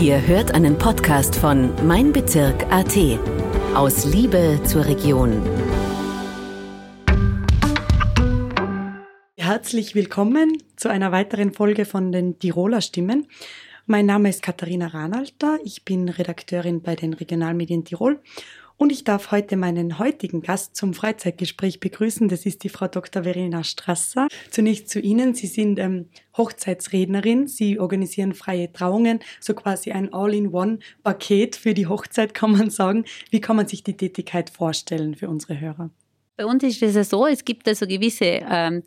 Ihr hört einen Podcast von Mein Bezirk AT. Aus Liebe zur Region. Herzlich willkommen zu einer weiteren Folge von den Tiroler Stimmen. Mein Name ist Katharina Ranalter. Ich bin Redakteurin bei den Regionalmedien Tirol und ich darf heute meinen heutigen Gast zum Freizeitgespräch begrüßen. Das ist die Frau Dr. Verena Strasser. Zunächst zu Ihnen. Sie sind ähm, Hochzeitsrednerin. Sie organisieren freie Trauungen, so quasi ein All-in-One-Paket für die Hochzeit, kann man sagen. Wie kann man sich die Tätigkeit vorstellen für unsere Hörer? Bei uns ist es ja so, es gibt also gewisse ähm,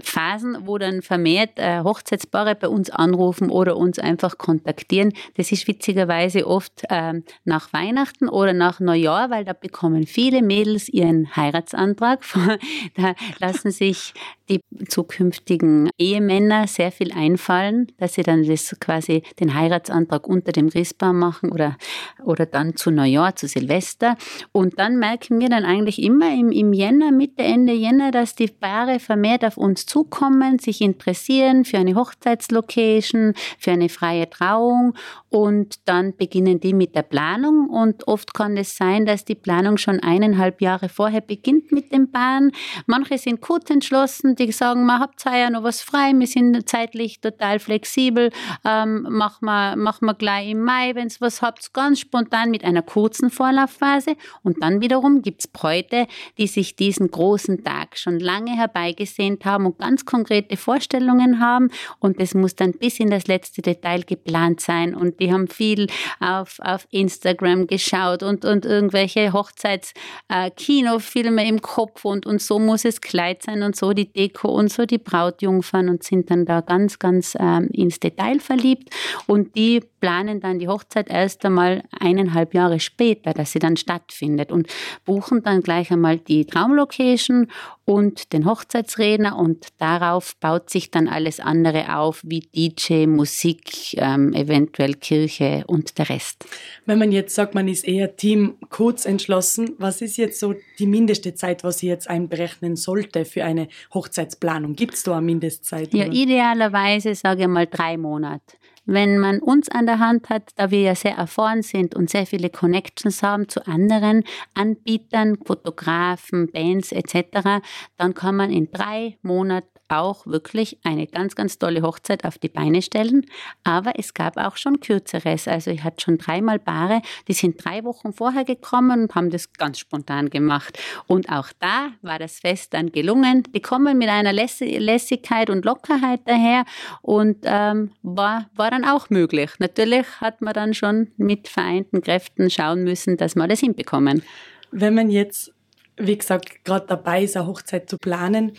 Phasen, wo dann vermehrt äh, Hochzeitspaare bei uns anrufen oder uns einfach kontaktieren. Das ist witzigerweise oft ähm, nach Weihnachten oder nach Neujahr, weil da bekommen viele Mädels ihren Heiratsantrag. da lassen sich die zukünftigen Ehemänner sehr viel einfallen, dass sie dann das quasi den Heiratsantrag unter dem Christbaum machen oder, oder dann zu Neujahr, zu Silvester. Und dann merken wir dann eigentlich immer im, im Jänner, Mitte, Ende Jänner, dass die Paare vermehrt auf uns zukommen, sich interessieren für eine Hochzeitslocation, für eine freie Trauung und dann beginnen die mit der Planung und oft kann es sein, dass die Planung schon eineinhalb Jahre vorher beginnt mit den Paaren. Manche sind gut entschlossen, die sagen, man habt ja noch was frei, wir sind zeitlich total flexibel, ähm, machen wir mach gleich im Mai, wenn es was habt, ganz spontan mit einer kurzen Vorlaufphase. Und dann wiederum gibt es Bräute, die sich diesen großen Tag schon lange herbeigesehnt haben und ganz konkrete Vorstellungen haben. Und das muss dann bis in das letzte Detail geplant sein. Und die haben viel auf, auf Instagram geschaut und, und irgendwelche Hochzeitskinofilme äh, im Kopf und, und so muss es Kleid sein und so die Deko und so die Brautjungfern und sind dann da ganz, ganz ähm, ins Detail verliebt und die planen dann die Hochzeit erst einmal eineinhalb Jahre später, dass sie dann stattfindet und buchen dann gleich einmal die Traumlocation und den Hochzeitsredner und darauf baut sich dann alles andere auf, wie DJ, Musik, ähm, eventuell Kirche und der Rest. Wenn man jetzt sagt, man ist eher Team kurz entschlossen, was ist jetzt so die mindeste Zeit, was sie jetzt einberechnen sollte für eine Hochzeitsplanung? Gibt es da eine Mindestzeit? Ja, idealerweise sage ich mal drei Monate. Wenn man uns an der Hand hat, da wir ja sehr erfahren sind und sehr viele Connections haben zu anderen Anbietern, Fotografen, Bands etc., dann kann man in drei Monaten auch wirklich eine ganz, ganz tolle Hochzeit auf die Beine stellen. Aber es gab auch schon kürzeres. Also ich hatte schon dreimal Paare, die sind drei Wochen vorher gekommen und haben das ganz spontan gemacht. Und auch da war das Fest dann gelungen. Die kommen mit einer Lässigkeit und Lockerheit daher und ähm, war, war dann auch möglich. Natürlich hat man dann schon mit vereinten Kräften schauen müssen, dass wir das hinbekommen. Wenn man jetzt, wie gesagt, gerade dabei ist, eine Hochzeit zu planen,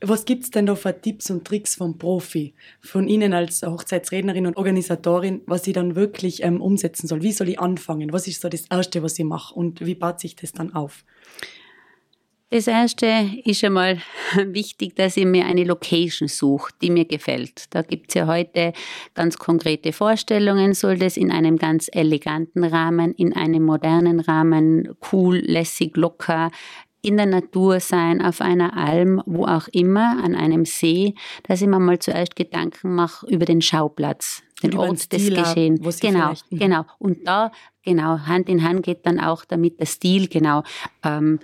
was gibt es denn da für Tipps und Tricks vom Profi, von Ihnen als Hochzeitsrednerin und Organisatorin, was ich dann wirklich ähm, umsetzen soll? Wie soll ich anfangen? Was ist so das Erste, was ich mache und wie baut sich das dann auf? Das erste ist einmal wichtig, dass ich mir eine Location suche, die mir gefällt. Da gibt es ja heute ganz konkrete Vorstellungen. Soll das in einem ganz eleganten Rahmen, in einem modernen Rahmen, cool, lässig, locker, in der Natur sein, auf einer Alm, wo auch immer, an einem See, dass ich mir mal zuerst Gedanken mache über den Schauplatz, den über Ort des Geschehens. Genau, genau. Und da, genau, Hand in Hand geht dann auch damit der Stil, genau. Ähm,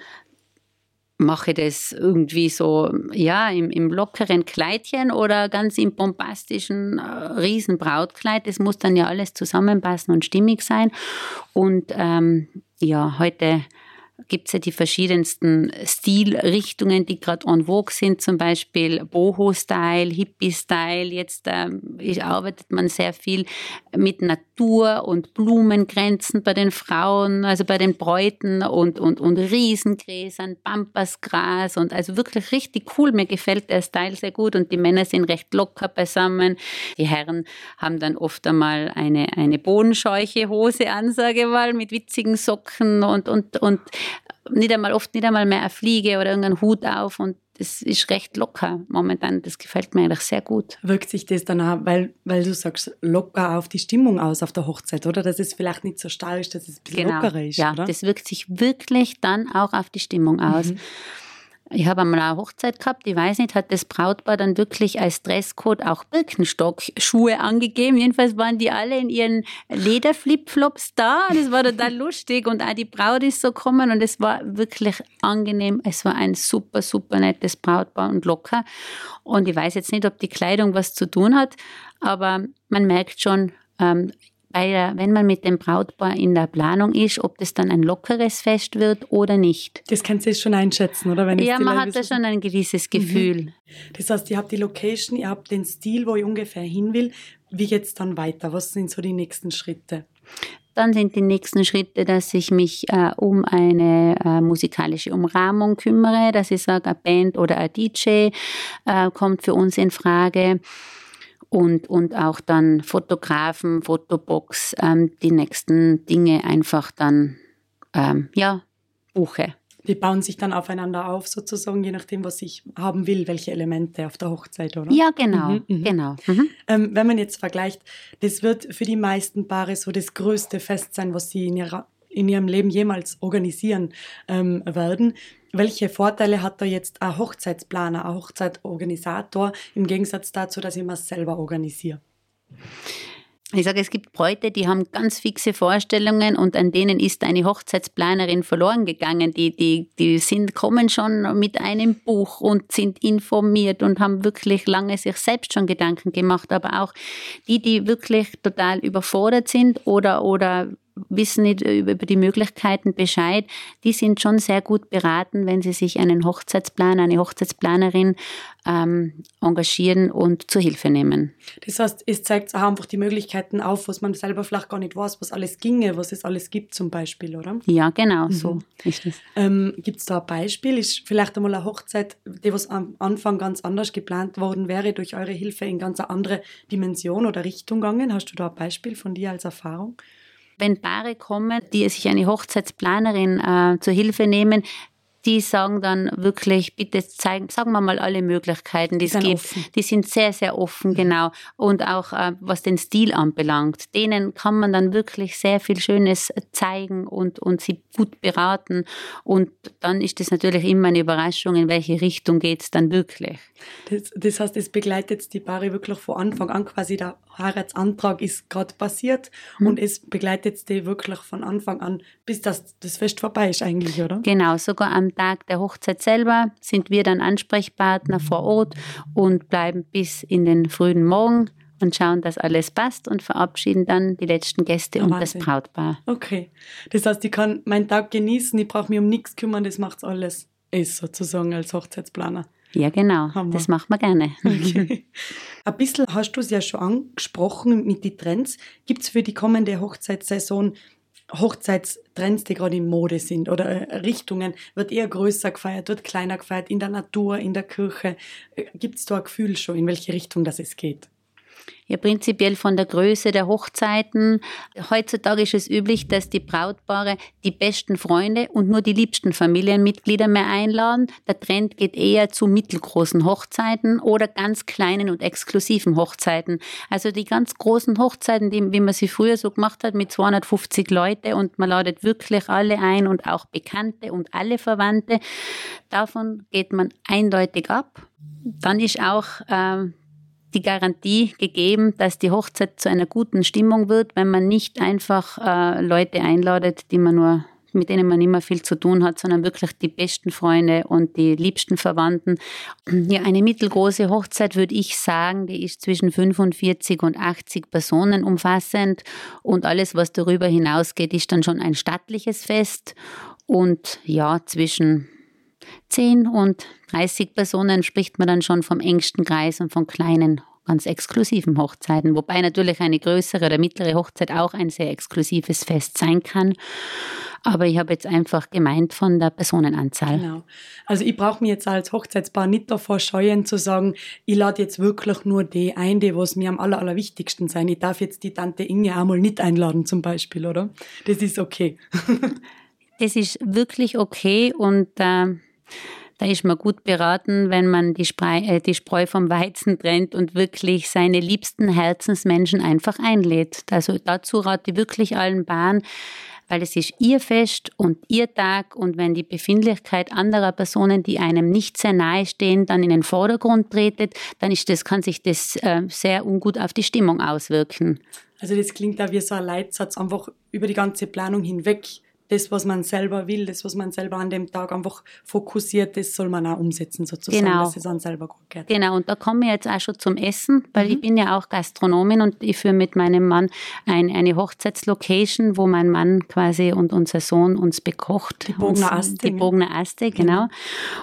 mache das irgendwie so, ja, im, im lockeren Kleidchen oder ganz im bombastischen äh, Riesenbrautkleid. Das muss dann ja alles zusammenpassen und stimmig sein. Und ähm, ja, heute gibt es ja die verschiedensten Stilrichtungen, die gerade en vogue sind, zum Beispiel Boho-Style, Hippie-Style. Jetzt ähm, arbeitet man sehr viel mit Natur und Blumengrenzen bei den Frauen, also bei den Bräuten und, und, und Riesengräsern, Pampasgras und also wirklich richtig cool. Mir gefällt der Style sehr gut und die Männer sind recht locker beisammen. Die Herren haben dann oft einmal eine, eine bodenscheuche Hose an, sage ich mal, mit witzigen Socken und, und, und nicht einmal, oft nicht einmal mehr eine Fliege oder irgendeinen Hut auf und das ist recht locker momentan. Das gefällt mir eigentlich sehr gut. Wirkt sich das dann auch, weil, weil du sagst, locker auf die Stimmung aus auf der Hochzeit, oder? Dass es vielleicht nicht so starr ist, dass es ein bisschen genau. lockerer ist, ja, oder? das wirkt sich wirklich dann auch auf die Stimmung aus. Mhm. Ich habe einmal eine Hochzeit gehabt, ich weiß nicht, hat das Brautpaar dann wirklich als Dresscode auch Birkenstock-Schuhe angegeben. Jedenfalls waren die alle in ihren Lederflipflops da. Das war total lustig und auch die Braut ist so gekommen und es war wirklich angenehm. Es war ein super, super nettes Brautpaar und locker. Und ich weiß jetzt nicht, ob die Kleidung was zu tun hat, aber man merkt schon, ähm, weil wenn man mit dem Brautpaar in der Planung ist, ob das dann ein lockeres Fest wird oder nicht. Das kannst du jetzt schon einschätzen, oder? Wenn ja, man hat da schon ein gewisses mhm. Gefühl. Mhm. Das heißt, ihr habt die Location, ihr habt den Stil, wo ich ungefähr hin will. Wie geht es dann weiter? Was sind so die nächsten Schritte? Dann sind die nächsten Schritte, dass ich mich äh, um eine äh, musikalische Umrahmung kümmere, dass ich sage, eine Band oder ein DJ äh, kommt für uns in Frage und, und auch dann Fotografen, Fotobox, ähm, die nächsten Dinge einfach dann, ähm, ja, buche. Die bauen sich dann aufeinander auf, sozusagen, je nachdem, was ich haben will, welche Elemente auf der Hochzeit, oder? Ja, genau, mhm, mhm. genau. Mhm. Ähm, wenn man jetzt vergleicht, das wird für die meisten Paare so das größte Fest sein, was sie in, ihrer, in ihrem Leben jemals organisieren ähm, werden. Welche Vorteile hat da jetzt ein Hochzeitsplaner, ein Hochzeitorganisator im Gegensatz dazu, dass ich mir selber organisiere? Ich sage, es gibt Bräute, die haben ganz fixe Vorstellungen und an denen ist eine Hochzeitsplanerin verloren gegangen. Die, die, die sind, kommen schon mit einem Buch und sind informiert und haben wirklich lange sich selbst schon Gedanken gemacht. Aber auch die, die wirklich total überfordert sind oder, oder wissen nicht über die Möglichkeiten Bescheid, die sind schon sehr gut beraten, wenn sie sich einen Hochzeitsplaner, eine Hochzeitsplanerin ähm, engagieren und zur Hilfe nehmen. Das heißt, es zeigt auch einfach die Möglichkeiten auf, was man selber vielleicht gar nicht weiß, was alles ginge, was es alles gibt zum Beispiel, oder? Ja, genau, mhm. so ist es. Ähm, gibt es da ein Beispiel? Ist vielleicht einmal eine Hochzeit, die was am Anfang ganz anders geplant worden wäre, durch eure Hilfe in ganz eine andere Dimension oder Richtung gegangen? Hast du da ein Beispiel von dir als Erfahrung? Wenn Paare kommen, die sich eine Hochzeitsplanerin äh, zur Hilfe nehmen, die sagen dann wirklich, bitte zeigen, sagen wir mal alle Möglichkeiten, die es gibt. Offen. Die sind sehr, sehr offen, genau. Und auch äh, was den Stil anbelangt, denen kann man dann wirklich sehr viel Schönes zeigen und, und sie gut beraten. Und dann ist es natürlich immer eine Überraschung, in welche Richtung geht es dann wirklich. Das, das heißt, es begleitet die Paare wirklich von Anfang an quasi der Heiratsantrag ist gerade passiert mhm. und es begleitet die wirklich von Anfang an, bis das, das Fest vorbei ist eigentlich, oder? Genau, sogar am Tag der Hochzeit selber sind wir dann Ansprechpartner vor Ort und bleiben bis in den frühen Morgen und schauen, dass alles passt und verabschieden dann die letzten Gäste oh, und Wahnsinn. das Brautpaar. Okay. Das heißt, ich kann meinen Tag genießen, ich brauche mich um nichts kümmern, das macht alles ist sozusagen als Hochzeitsplaner. Ja, genau. Hammer. Das machen wir gerne. Okay. Ein bisschen hast du es ja schon angesprochen mit den Trends. Gibt es für die kommende Hochzeitssaison Hochzeitstrends, die gerade in Mode sind oder äh, Richtungen, wird eher größer gefeiert, wird kleiner gefeiert, in der Natur, in der Kirche. Äh, Gibt es da ein Gefühl schon, in welche Richtung das es geht? Ja, prinzipiell von der Größe der Hochzeiten. Heutzutage ist es üblich, dass die Brautpaare die besten Freunde und nur die liebsten Familienmitglieder mehr einladen. Der Trend geht eher zu mittelgroßen Hochzeiten oder ganz kleinen und exklusiven Hochzeiten. Also die ganz großen Hochzeiten, die, wie man sie früher so gemacht hat, mit 250 Leute und man ladet wirklich alle ein und auch Bekannte und alle Verwandte. Davon geht man eindeutig ab. Dann ist auch ähm, die Garantie gegeben, dass die Hochzeit zu einer guten Stimmung wird, wenn man nicht einfach äh, Leute einladet, die man nur mit denen man immer viel zu tun hat, sondern wirklich die besten Freunde und die liebsten Verwandten. Ja, eine mittelgroße Hochzeit würde ich sagen, die ist zwischen 45 und 80 Personen umfassend und alles, was darüber hinausgeht, ist dann schon ein stattliches Fest und ja, zwischen 10 und 30 Personen spricht man dann schon vom engsten Kreis und von kleinen, ganz exklusiven Hochzeiten, wobei natürlich eine größere oder mittlere Hochzeit auch ein sehr exklusives Fest sein kann. Aber ich habe jetzt einfach gemeint von der Personenanzahl. Genau. Also ich brauche mir jetzt als Hochzeitspaar nicht davor scheuen zu sagen, ich lade jetzt wirklich nur die ein, die was mir am aller, allerwichtigsten sein. Ich darf jetzt die Tante Inge einmal nicht einladen zum Beispiel, oder? Das ist okay. das ist wirklich okay und äh, da ist man gut beraten, wenn man die, Spreu, äh, die Spreu vom Weizen trennt und wirklich seine liebsten Herzensmenschen einfach einlädt. Also dazu rate ich wirklich allen Bahn, weil es ist ihr Fest und ihr Tag und wenn die Befindlichkeit anderer Personen, die einem nicht sehr nahe stehen, dann in den Vordergrund tretet, dann ist das, kann sich das äh, sehr ungut auf die Stimmung auswirken. Also das klingt da wie so ein Leitsatz einfach über die ganze Planung hinweg das, was man selber will, das, was man selber an dem Tag einfach fokussiert, das soll man auch umsetzen sozusagen, genau. dass es an selber gut geht. Genau, und da kommen wir jetzt auch schon zum Essen, weil mhm. ich bin ja auch Gastronomin und ich führe mit meinem Mann ein, eine Hochzeitslocation, wo mein Mann quasi und unser Sohn uns bekocht. Die Bogner Aste. Die Bogner Aste, genau. Mhm.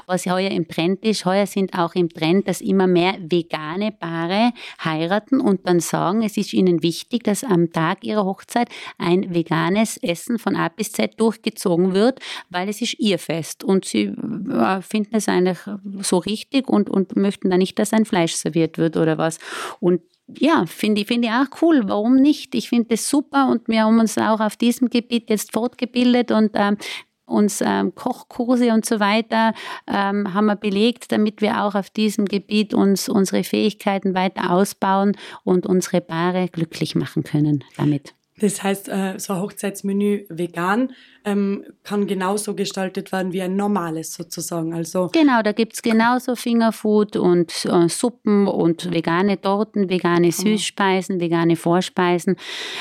Was heuer im Trend ist, heuer sind auch im Trend, dass immer mehr vegane Paare heiraten und dann sagen, es ist ihnen wichtig, dass am Tag ihrer Hochzeit ein veganes Essen von A bis Z durchgezogen wird, weil es ist ihr Fest und sie äh, finden es eigentlich so richtig und, und möchten da nicht, dass ein Fleisch serviert wird oder was. Und ja, finde ich, finde ich auch cool. Warum nicht? Ich finde das super und wir haben uns auch auf diesem Gebiet jetzt fortgebildet und ähm, uns ähm, Kochkurse und so weiter ähm, haben wir belegt, damit wir auch auf diesem Gebiet uns unsere Fähigkeiten weiter ausbauen und unsere Paare glücklich machen können damit. Das heißt, äh, so ein Hochzeitsmenü vegan ähm, kann genauso gestaltet werden wie ein normales sozusagen. Also genau, da gibt es genauso Fingerfood und äh, Suppen und vegane Torten, vegane Süßspeisen, vegane Vorspeisen,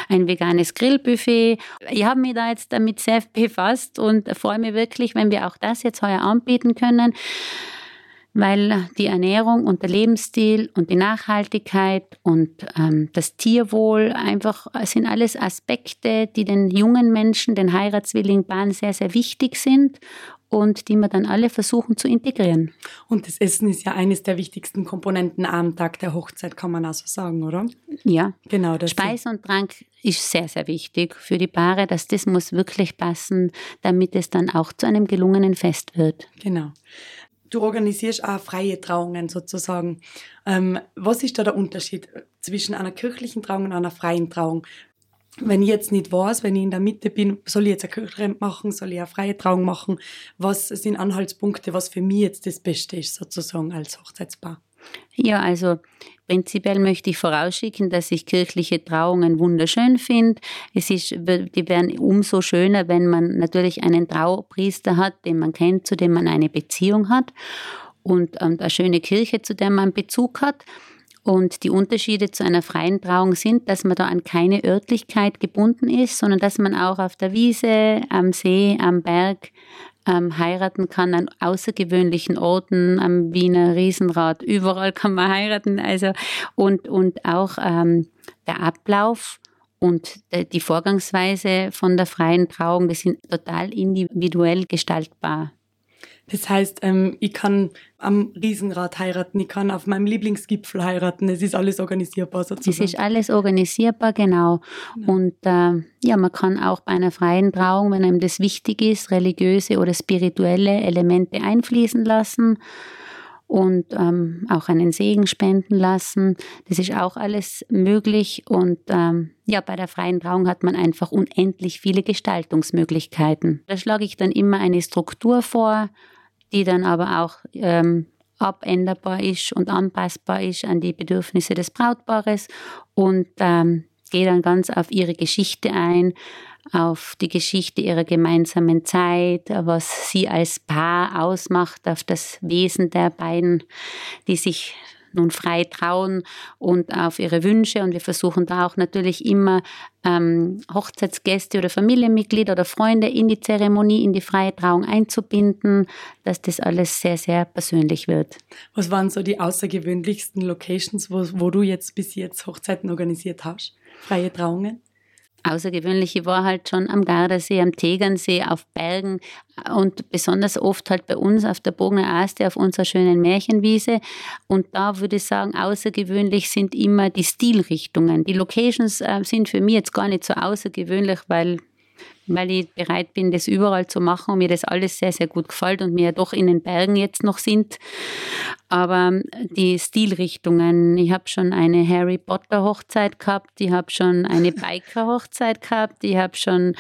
ein veganes Grillbuffet. Ich habe mich da jetzt damit sehr befasst und freue mich wirklich, wenn wir auch das jetzt heuer anbieten können weil die Ernährung und der Lebensstil und die Nachhaltigkeit und ähm, das Tierwohl einfach sind alles Aspekte, die den jungen Menschen, den Heiratswilligen Bahn sehr, sehr wichtig sind und die wir dann alle versuchen zu integrieren. Und das Essen ist ja eines der wichtigsten Komponenten am Tag der Hochzeit, kann man auch so sagen, oder? Ja. Genau. Das Speise und Trank ist sehr, sehr wichtig für die Paare, dass das muss wirklich passen, damit es dann auch zu einem gelungenen Fest wird. Genau du organisierst auch freie Trauungen sozusagen. Ähm, was ist da der Unterschied zwischen einer kirchlichen Trauung und einer freien Trauung? Wenn ich jetzt nicht weiß, wenn ich in der Mitte bin, soll ich jetzt eine kirchliche machen, soll ich eine freie Trauung machen? Was sind Anhaltspunkte, was für mich jetzt das Beste ist sozusagen als Hochzeitspaar? Ja, also prinzipiell möchte ich vorausschicken, dass ich kirchliche Trauungen wunderschön finde. Es ist, die werden umso schöner, wenn man natürlich einen Traupriester hat, den man kennt, zu dem man eine Beziehung hat und, und eine schöne Kirche, zu der man Bezug hat. Und die Unterschiede zu einer freien Trauung sind, dass man da an keine Örtlichkeit gebunden ist, sondern dass man auch auf der Wiese, am See, am Berg ähm, heiraten kann an außergewöhnlichen Orten, am Wiener Riesenrad, überall kann man heiraten. Also und, und auch ähm, der Ablauf und die Vorgangsweise von der freien Trauung, das sind total individuell gestaltbar. Das heißt, ähm, ich kann am Riesenrad heiraten, ich kann auf meinem Lieblingsgipfel heiraten, es ist alles organisierbar sozusagen. Es ist alles organisierbar, genau. genau. Und äh, ja, man kann auch bei einer freien Trauung, wenn einem das wichtig ist, religiöse oder spirituelle Elemente einfließen lassen und ähm, auch einen Segen spenden lassen. Das ist auch alles möglich. Und ähm, ja, bei der freien Trauung hat man einfach unendlich viele Gestaltungsmöglichkeiten. Da schlage ich dann immer eine Struktur vor die dann aber auch ähm, abänderbar ist und anpassbar ist an die Bedürfnisse des Brautpaares und ähm, gehe dann ganz auf ihre Geschichte ein, auf die Geschichte ihrer gemeinsamen Zeit, was sie als Paar ausmacht, auf das Wesen der beiden, die sich nun frei trauen und auf ihre Wünsche. Und wir versuchen da auch natürlich immer ähm, Hochzeitsgäste oder Familienmitglieder oder Freunde in die Zeremonie, in die freie Trauung einzubinden, dass das alles sehr, sehr persönlich wird. Was waren so die außergewöhnlichsten Locations, wo, wo du jetzt bis jetzt Hochzeiten organisiert hast? Freie Trauungen? Außergewöhnliche war halt schon am Gardasee, am Tegernsee, auf Bergen und besonders oft halt bei uns auf der Bogner Aste auf unserer schönen Märchenwiese. Und da würde ich sagen, außergewöhnlich sind immer die Stilrichtungen. Die Locations äh, sind für mich jetzt gar nicht so außergewöhnlich, weil weil ich bereit bin, das überall zu machen und mir das alles sehr, sehr gut gefällt und ja doch in den Bergen jetzt noch sind. Aber die Stilrichtungen, ich habe schon eine Harry Potter Hochzeit gehabt, ich habe schon eine Biker Hochzeit gehabt, ich habe schon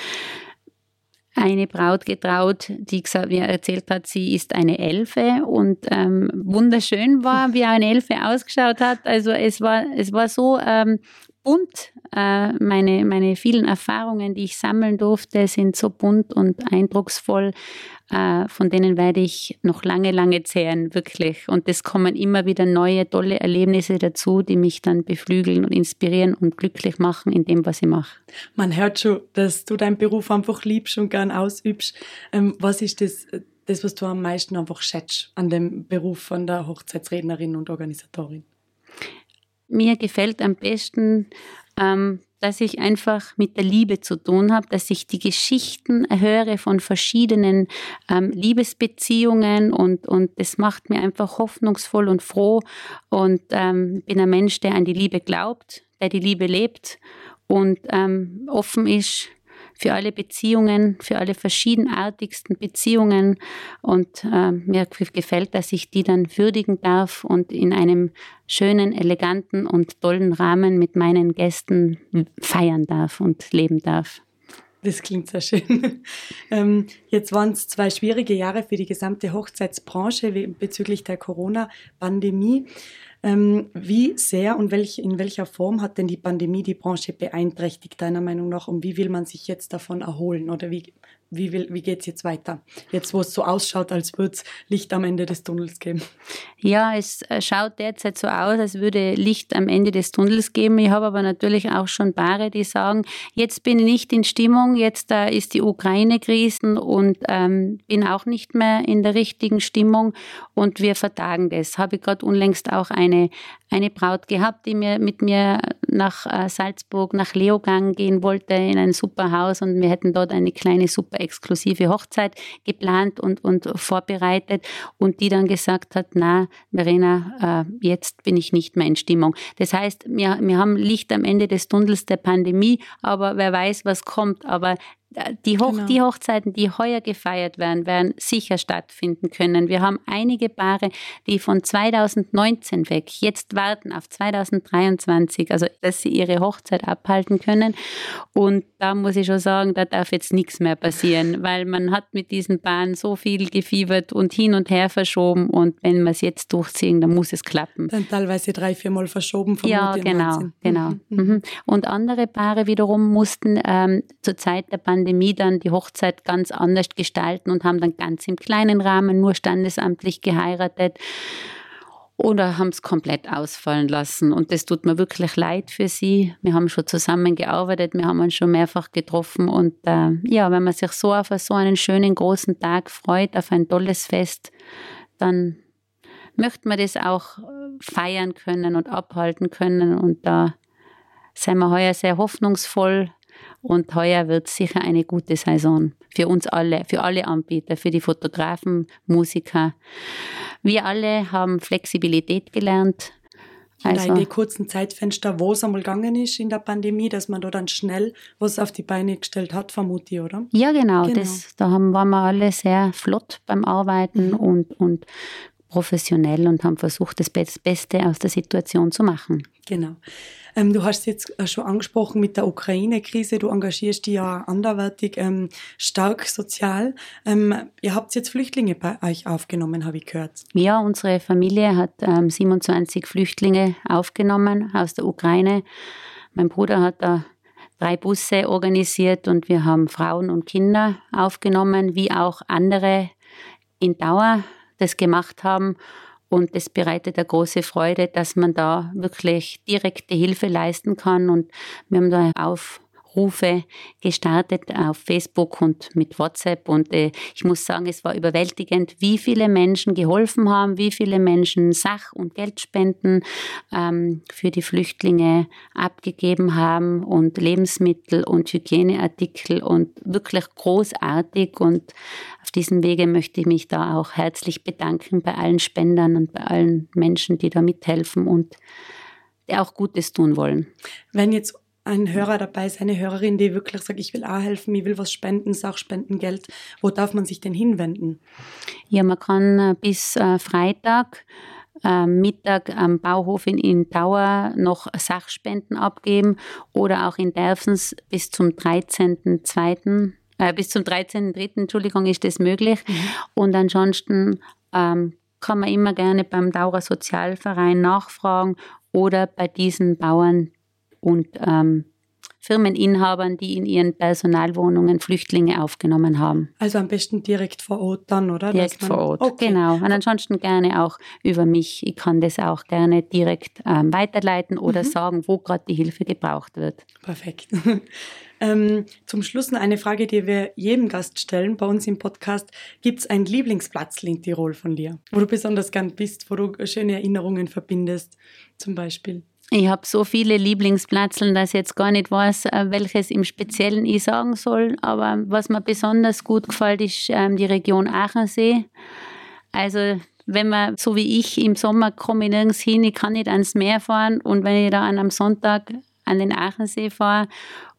eine Braut getraut, die gesagt, mir erzählt hat, sie ist eine Elfe und ähm, wunderschön war, wie eine Elfe ausgeschaut hat. Also es war, es war so ähm, bunt. Äh, meine, meine vielen Erfahrungen, die ich sammeln durfte, sind so bunt und eindrucksvoll. Äh, von denen werde ich noch lange, lange zehren, wirklich. Und es kommen immer wieder neue, tolle Erlebnisse dazu, die mich dann beflügeln und inspirieren und glücklich machen in dem, was ich mache. Man hört schon, dass du deinen Beruf einfach liebst und gern ausübst. Ähm, was ist das, das, was du am meisten einfach schätzt an dem Beruf von der Hochzeitsrednerin und Organisatorin? Mir gefällt am besten, ähm, dass ich einfach mit der Liebe zu tun habe, dass ich die Geschichten höre von verschiedenen ähm, Liebesbeziehungen und, und das macht mir einfach hoffnungsvoll und froh und ähm, bin ein Mensch, der an die Liebe glaubt, der die Liebe lebt und ähm, offen ist für alle Beziehungen, für alle verschiedenartigsten Beziehungen. Und äh, mir gefällt, dass ich die dann würdigen darf und in einem schönen, eleganten und tollen Rahmen mit meinen Gästen feiern darf und leben darf. Das klingt sehr schön. Ähm, jetzt waren es zwei schwierige Jahre für die gesamte Hochzeitsbranche bezüglich der Corona-Pandemie. Ähm, wie sehr und welch, in welcher Form hat denn die Pandemie die Branche beeinträchtigt, deiner Meinung nach? Und wie will man sich jetzt davon erholen? Oder wie, wie, wie geht es jetzt weiter? Jetzt, wo es so ausschaut, als würde es Licht am Ende des Tunnels geben. Ja, es äh, schaut derzeit so aus, als würde Licht am Ende des Tunnels geben. Ich habe aber natürlich auch schon Paare, die sagen, jetzt bin ich nicht in Stimmung, jetzt äh, ist die Ukraine-Krisen und ähm, bin auch nicht mehr in der richtigen Stimmung und wir vertagen das. Habe ich gerade unlängst auch eine, eine Braut gehabt, die mir mit mir nach äh, Salzburg, nach Leogang gehen wollte, in ein super Haus und wir hätten dort eine kleine exklusive Hochzeit geplant und, und vorbereitet und die dann gesagt hat, na, Verena, äh, jetzt bin ich nicht mehr in Stimmung. Das heißt, wir, wir haben Licht am Ende des Tunnels der Pandemie, aber wer weiß, was kommt. Aber die, Hoch genau. die Hochzeiten, die heuer gefeiert werden, werden sicher stattfinden können. Wir haben einige Paare, die von 2019 weg jetzt warten auf 2023, also dass sie ihre Hochzeit abhalten können. Und da muss ich schon sagen, da darf jetzt nichts mehr passieren, weil man hat mit diesen Paaren so viel gefiebert und hin und her verschoben. Und wenn wir es jetzt durchziehen, dann muss es klappen. Dann teilweise drei, viermal verschoben. Ja, genau, genau. Mhm. mhm. Und andere Paare wiederum mussten ähm, zur Zeit der Pandemie Pandemie dann die Hochzeit ganz anders gestalten und haben dann ganz im kleinen Rahmen nur standesamtlich geheiratet oder haben es komplett ausfallen lassen. Und das tut mir wirklich leid für sie. Wir haben schon zusammengearbeitet, wir haben uns schon mehrfach getroffen. Und äh, ja, wenn man sich so auf so einen schönen großen Tag freut, auf ein tolles Fest, dann möchte man das auch feiern können und abhalten können. Und da sind wir heuer sehr hoffnungsvoll, und heuer wird sicher eine gute Saison für uns alle, für alle Anbieter, für die Fotografen, Musiker. Wir alle haben Flexibilität gelernt. Also, in die kurzen Zeitfenster, wo es einmal gegangen ist in der Pandemie, dass man da dann schnell was auf die Beine gestellt hat, vermute ich, oder? Ja, genau. genau. Das, da haben, waren wir alle sehr flott beim Arbeiten mhm. und, und professionell und haben versucht, das Beste aus der Situation zu machen. Genau. Ähm, du hast jetzt äh, schon angesprochen mit der Ukraine-Krise. Du engagierst dich ja anderweitig ähm, stark sozial. Ähm, ihr habt jetzt Flüchtlinge bei euch aufgenommen, habe ich gehört. Ja, unsere Familie hat 27 ähm, Flüchtlinge aufgenommen aus der Ukraine. Mein Bruder hat da drei Busse organisiert und wir haben Frauen und Kinder aufgenommen, wie auch andere in Dauer das gemacht haben. Und es bereitet eine große Freude, dass man da wirklich direkte Hilfe leisten kann. Und wir haben da auf Rufe gestartet auf Facebook und mit WhatsApp. Und äh, ich muss sagen, es war überwältigend, wie viele Menschen geholfen haben, wie viele Menschen Sach- und Geldspenden ähm, für die Flüchtlinge abgegeben haben und Lebensmittel und Hygieneartikel und wirklich großartig. Und auf diesem Wege möchte ich mich da auch herzlich bedanken bei allen Spendern und bei allen Menschen, die da mithelfen und auch Gutes tun wollen. Wenn jetzt ein Hörer dabei ist, eine Hörerin, die wirklich sagt, ich will auch helfen, ich will was spenden, sag Spendengeld. Wo darf man sich denn hinwenden? Ja, man kann äh, bis äh, Freitag äh, Mittag am Bauhof in, in Dauer noch Sachspenden abgeben oder auch in Derfens bis zum 13.02. äh, bis zum 13.3. Entschuldigung, ist das möglich. Mhm. Und ansonsten ähm, kann man immer gerne beim Daurer Sozialverein nachfragen oder bei diesen Bauern und ähm, Firmeninhabern, die in ihren Personalwohnungen Flüchtlinge aufgenommen haben. Also am besten direkt vor Ort dann, oder? Direkt vor Ort, okay. genau. Und ansonsten gerne auch über mich. Ich kann das auch gerne direkt ähm, weiterleiten oder mhm. sagen, wo gerade die Hilfe gebraucht wird. Perfekt. Ähm, zum Schluss noch eine Frage, die wir jedem Gast stellen bei uns im Podcast. Gibt es einen Lieblingsplatz in Tirol von dir, wo du besonders gern bist, wo du schöne Erinnerungen verbindest, zum Beispiel? Ich habe so viele Lieblingsplatzeln, dass ich jetzt gar nicht weiß, äh, welches im Speziellen ich sagen soll. Aber was mir besonders gut gefällt, ist ähm, die Region Aachensee. Also wenn man, so wie ich, im Sommer komme ich nirgends hin, ich kann nicht ans Meer fahren und wenn ich da einem Sonntag an den Aachensee fahre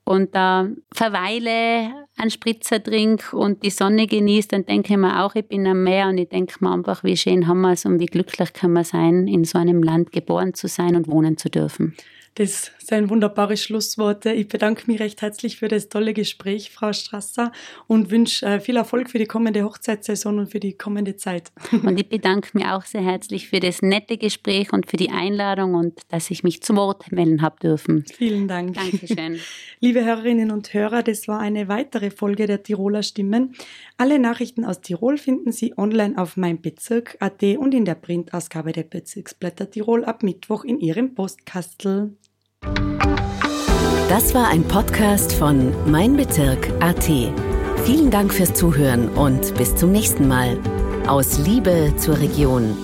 und da verweile, einen Spritzer trinke und die Sonne genieße, dann denke ich mir auch, ich bin am Meer und ich denke mir einfach, wie schön haben wir es und wie glücklich kann man sein, in so einem Land geboren zu sein und wohnen zu dürfen. Das sind wunderbare Schlussworte. Ich bedanke mich recht herzlich für das tolle Gespräch, Frau Strasser, und wünsche äh, viel Erfolg für die kommende Hochzeitssaison und für die kommende Zeit. Und ich bedanke mich auch sehr herzlich für das nette Gespräch und für die Einladung und dass ich mich zum Wort melden habe dürfen. Vielen Dank. Dankeschön. Liebe Hörerinnen und Hörer, das war eine weitere Folge der Tiroler Stimmen. Alle Nachrichten aus Tirol finden Sie online auf meinbezirk.at und in der Printausgabe der Bezirksblätter Tirol ab Mittwoch in Ihrem Postkastel. Das war ein Podcast von Mein Bezirk AT. Vielen Dank fürs Zuhören und bis zum nächsten Mal. Aus Liebe zur Region.